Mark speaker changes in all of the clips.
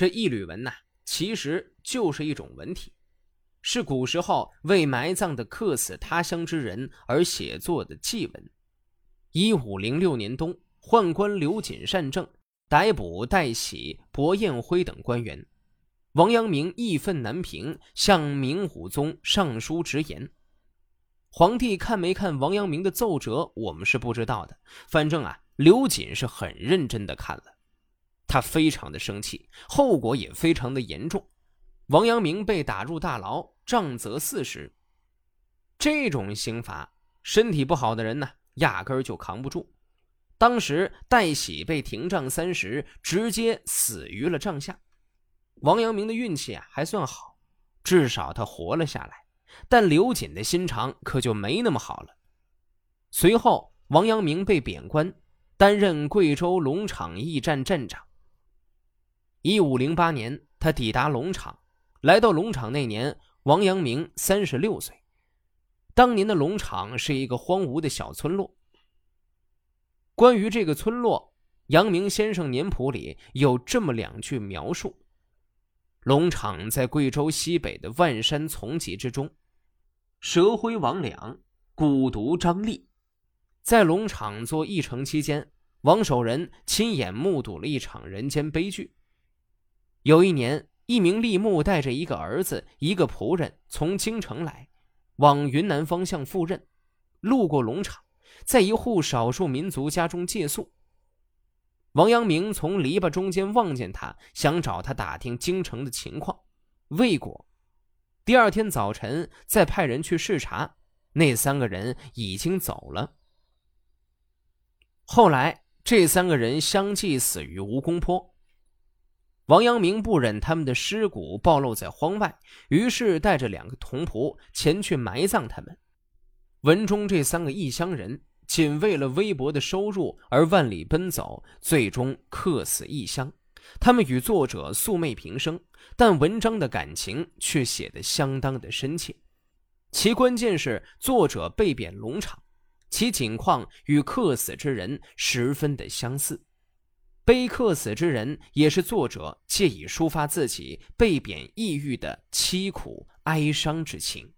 Speaker 1: 这一缕纹呐，其实就是一种文体，是古时候为埋葬的客死他乡之人而写作的祭文。一五零六年冬，宦官刘瑾善政，逮捕戴喜、薄彦辉等官员。王阳明义愤难平，向明武宗上书直言。皇帝看没看王阳明的奏折，我们是不知道的。反正啊，刘瑾是很认真的看了，他非常的生气，后果也非常的严重。王阳明被打入大牢，杖责四十。这种刑罚，身体不好的人呢，压根儿就扛不住。当时戴喜被停杖三十，直接死于了帐下。王阳明的运气啊还算好，至少他活了下来。但刘瑾的心肠可就没那么好了。随后，王阳明被贬官，担任贵州龙场驿站站长。一五零八年，他抵达龙场。来到龙场那年，王阳明三十六岁。当年的龙场是一个荒芜的小村落。关于这个村落，阳明先生年谱里有这么两句描述：龙场在贵州西北的万山丛集之中。蛇辉王两，蛊毒张力，在龙场做驿丞期间，王守仁亲眼目睹了一场人间悲剧。有一年，一名吏目带着一个儿子、一个仆人从京城来，往云南方向赴任，路过龙场，在一户少数民族家中借宿。王阳明从篱笆中间望见他，想找他打听京城的情况，未果。第二天早晨，再派人去视察，那三个人已经走了。后来，这三个人相继死于吴公坡。王阳明不忍他们的尸骨暴露在荒外，于是带着两个童仆前去埋葬他们。文中这三个异乡人，仅为了微薄的收入而万里奔走，最终客死异乡。他们与作者素昧平生，但文章的感情却写得相当的深切。其关键是作者被贬龙场，其景况与客死之人十分的相似。被客死之人也是作者借以抒发自己被贬抑郁的凄苦哀伤之情。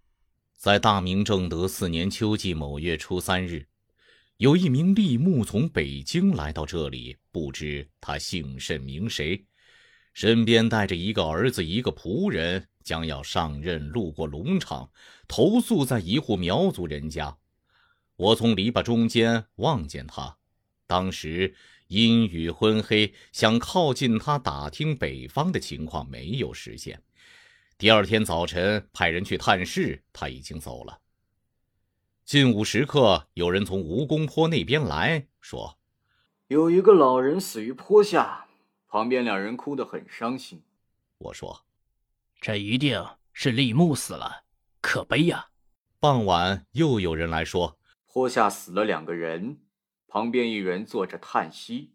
Speaker 2: 在大明正德四年秋季某月初三日。有一名吏目从北京来到这里，不知他姓甚名谁，身边带着一个儿子、一个仆人，将要上任。路过龙场，投宿在一户苗族人家。我从篱笆中间望见他，当时阴雨昏黑，想靠近他打听北方的情况没有实现。第二天早晨派人去探视，他已经走了。近午时刻，有人从吴公坡那边来说，
Speaker 3: 有一个老人死于坡下，旁边两人哭得很伤心。
Speaker 2: 我说，
Speaker 4: 这一定是立木死了，可悲呀。
Speaker 2: 傍晚又有人来说，
Speaker 3: 坡下死了两个人，旁边一人坐着叹息。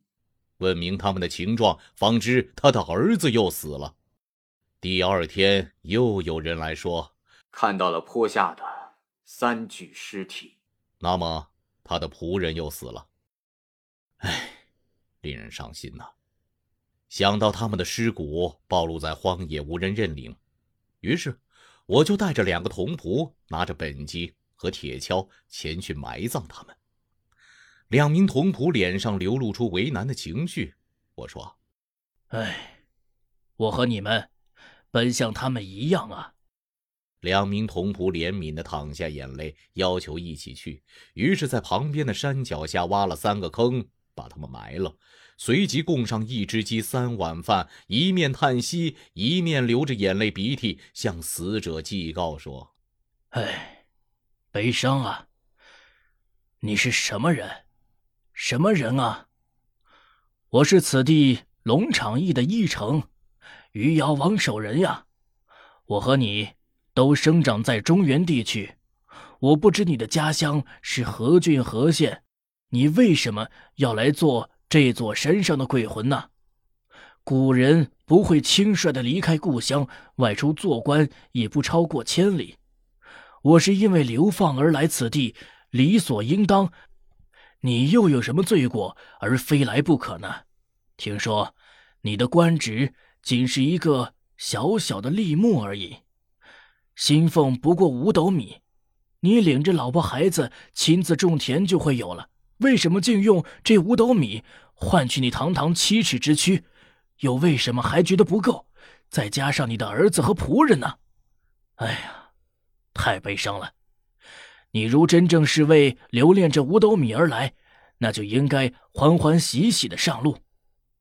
Speaker 2: 问明他们的情状，方知他的儿子又死了。第二天又有人来说，
Speaker 3: 看到了坡下的。三具尸体，
Speaker 2: 那么他的仆人又死了。唉，令人伤心呐！想到他们的尸骨暴露在荒野，无人认领，于是我就带着两个童仆，拿着本机和铁锹前去埋葬他们。两名童仆脸上流露出为难的情绪。我说：“
Speaker 4: 哎，我和你们本像他们一样啊。”
Speaker 2: 两名童仆怜悯的淌下眼泪，要求一起去。于是，在旁边的山脚下挖了三个坑，把他们埋了。随即供上一只鸡、三碗饭，一面叹息，一面流着眼泪鼻涕，向死者祭告说：“
Speaker 4: 哎，悲伤啊！你是什么人？什么人啊？我是此地龙场驿的驿丞，余姚王守仁呀。我和你。”都生长在中原地区，我不知你的家乡是何郡何县，你为什么要来做这座山上的鬼魂呢？古人不会轻率的离开故乡，外出做官也不超过千里。我是因为流放而来此地，理所应当。你又有什么罪过而非来不可呢？听说你的官职仅是一个小小的吏目而已，薪俸不过五斗米。你领着老婆孩子亲自种田就会有了，为什么竟用这五斗米换取你堂堂七尺之躯？又为什么还觉得不够？再加上你的儿子和仆人呢？哎呀，太悲伤了！你如真正是为留恋这五斗米而来，那就应该欢欢喜喜的上路。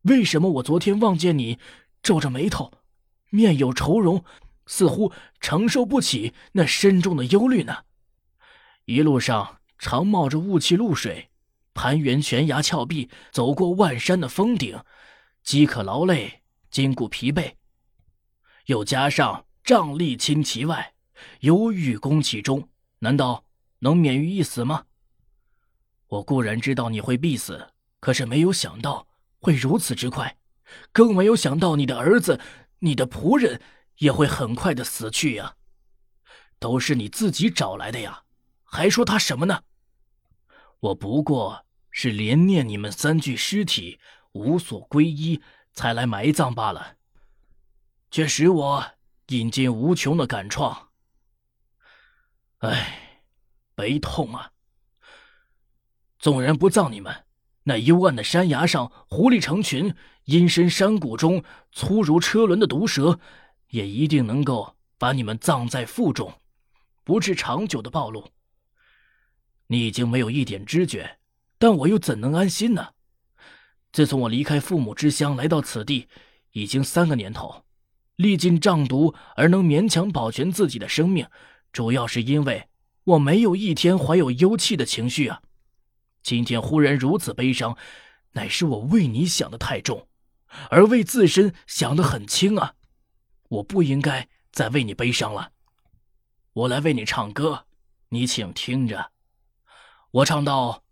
Speaker 4: 为什么我昨天望见你皱着眉头，面有愁容，似乎承受不起那深重的忧虑呢？一路上常冒着雾气露水，攀援悬崖峭壁，走过万山的峰顶，饥渴劳累，筋骨疲惫，又加上瘴疠侵其外，忧郁攻其中，难道能免于一死吗？我固然知道你会必死，可是没有想到会如此之快，更没有想到你的儿子、你的仆人也会很快的死去呀！都是你自己找来的呀！还说他什么呢？我不过是怜念你们三具尸体无所归依，才来埋葬罢了，却使我引进无穷的感创。唉，悲痛啊！纵然不葬你们，那幽暗的山崖上狐狸成群，阴深山谷中粗如车轮的毒蛇，也一定能够把你们葬在腹中，不致长久的暴露。你已经没有一点知觉，但我又怎能安心呢？自从我离开父母之乡来到此地，已经三个年头，历尽瘴毒而能勉强保全自己的生命，主要是因为我没有一天怀有忧气的情绪啊。今天忽然如此悲伤，乃是我为你想的太重，而为自身想的很轻啊。我不应该再为你悲伤了。我来为你唱歌，你请听着。我唱道：“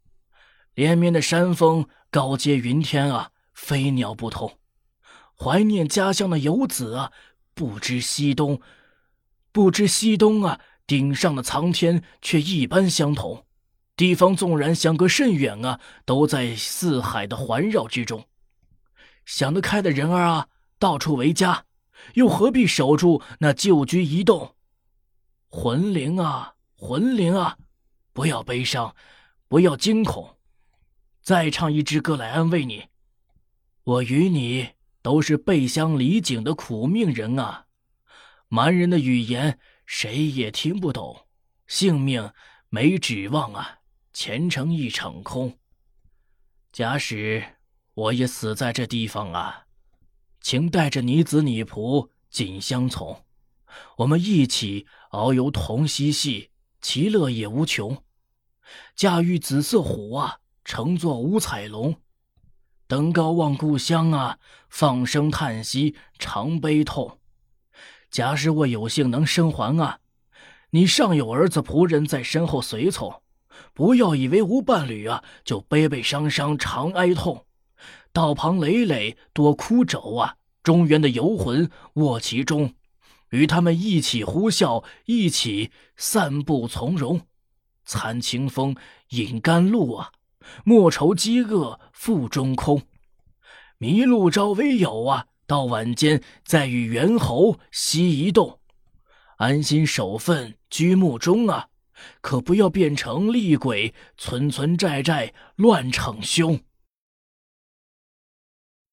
Speaker 4: 连绵的山峰高接云天啊，飞鸟不通。怀念家乡的游子啊，不知西东，不知西东啊，顶上的苍天却一般相同。地方纵然相隔甚远啊，都在四海的环绕之中。想得开的人儿啊，到处为家，又何必守住那旧居一栋？魂灵啊，魂灵啊！”不要悲伤，不要惊恐，再唱一支歌来安慰你。我与你都是背乡离井的苦命人啊，蛮人的语言谁也听不懂，性命没指望啊，前程一场空。假使我也死在这地方啊，请带着你子你仆紧相从，我们一起遨游同溪系。其乐也无穷，驾驭紫色虎啊，乘坐五彩龙，登高望故乡啊，放声叹息常悲痛。假使我有幸能生还啊，你尚有儿子仆人在身后随从，不要以为无伴侣啊，就悲悲伤伤常哀痛，道旁累累多枯帚啊，中原的游魂卧其中。与他们一起呼啸，一起散步从容，餐清风，饮甘露啊！莫愁饥饿腹中空，迷路朝为友啊！到晚间再与猿猴西一动，安心守份居墓中啊！可不要变成厉鬼，存存在在乱逞凶。